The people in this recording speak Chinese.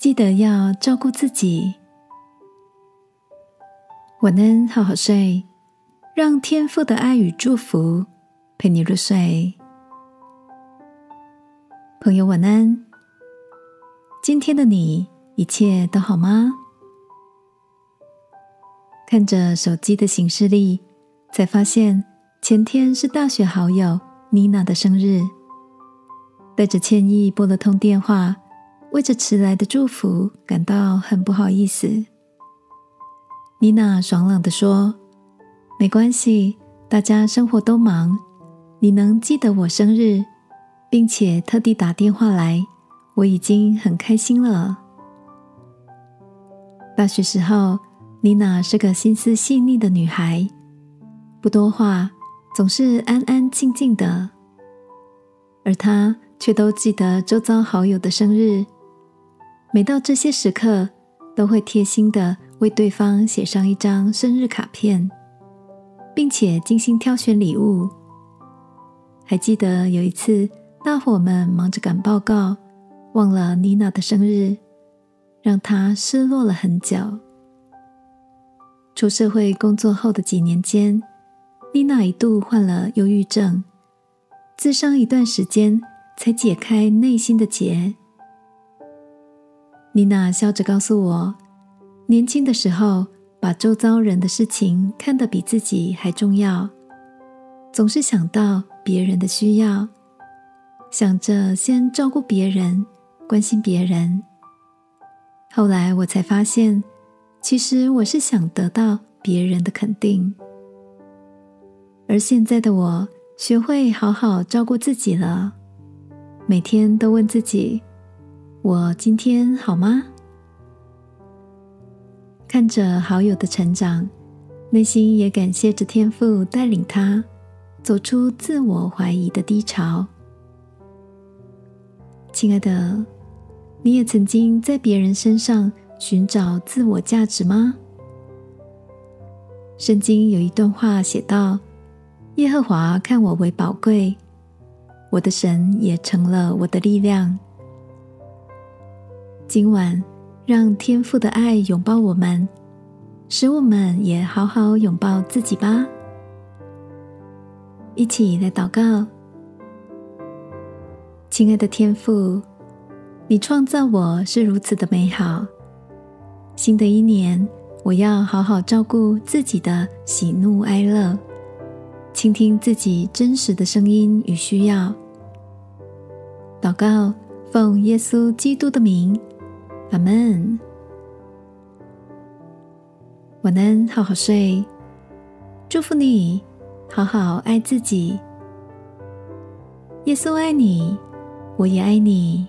记得要照顾自己。晚安，好好睡，让天父的爱与祝福陪你入睡。朋友，晚安。今天的你一切都好吗？看着手机的行事历，才发现前天是大学好友妮娜的生日，带着歉意拨了通电话。为着迟来的祝福感到很不好意思，妮娜爽朗的说：“没关系，大家生活都忙，你能记得我生日，并且特地打电话来，我已经很开心了。”大学时候，妮娜是个心思细腻的女孩，不多话，总是安安静静的，而她却都记得周遭好友的生日。每到这些时刻，都会贴心的为对方写上一张生日卡片，并且精心挑选礼物。还记得有一次，大伙们忙着赶报告，忘了妮娜的生日，让她失落了很久。出社会工作后的几年间，妮娜一度患了忧郁症，自伤一段时间，才解开内心的结。妮娜笑着告诉我：“年轻的时候，把周遭人的事情看得比自己还重要，总是想到别人的需要，想着先照顾别人，关心别人。后来我才发现，其实我是想得到别人的肯定。而现在的我，学会好好照顾自己了，每天都问自己。”我今天好吗？看着好友的成长，内心也感谢着天父带领他走出自我怀疑的低潮。亲爱的，你也曾经在别人身上寻找自我价值吗？圣经有一段话写道：“耶和华看我为宝贵，我的神也成了我的力量。”今晚，让天父的爱拥抱我们，使我们也好好拥抱自己吧。一起来祷告，亲爱的天父，你创造我是如此的美好。新的一年，我要好好照顾自己的喜怒哀乐，倾听自己真实的声音与需要。祷告，奉耶稣基督的名。阿门。晚安，好好睡。祝福你，好好爱自己。耶稣爱你，我也爱你。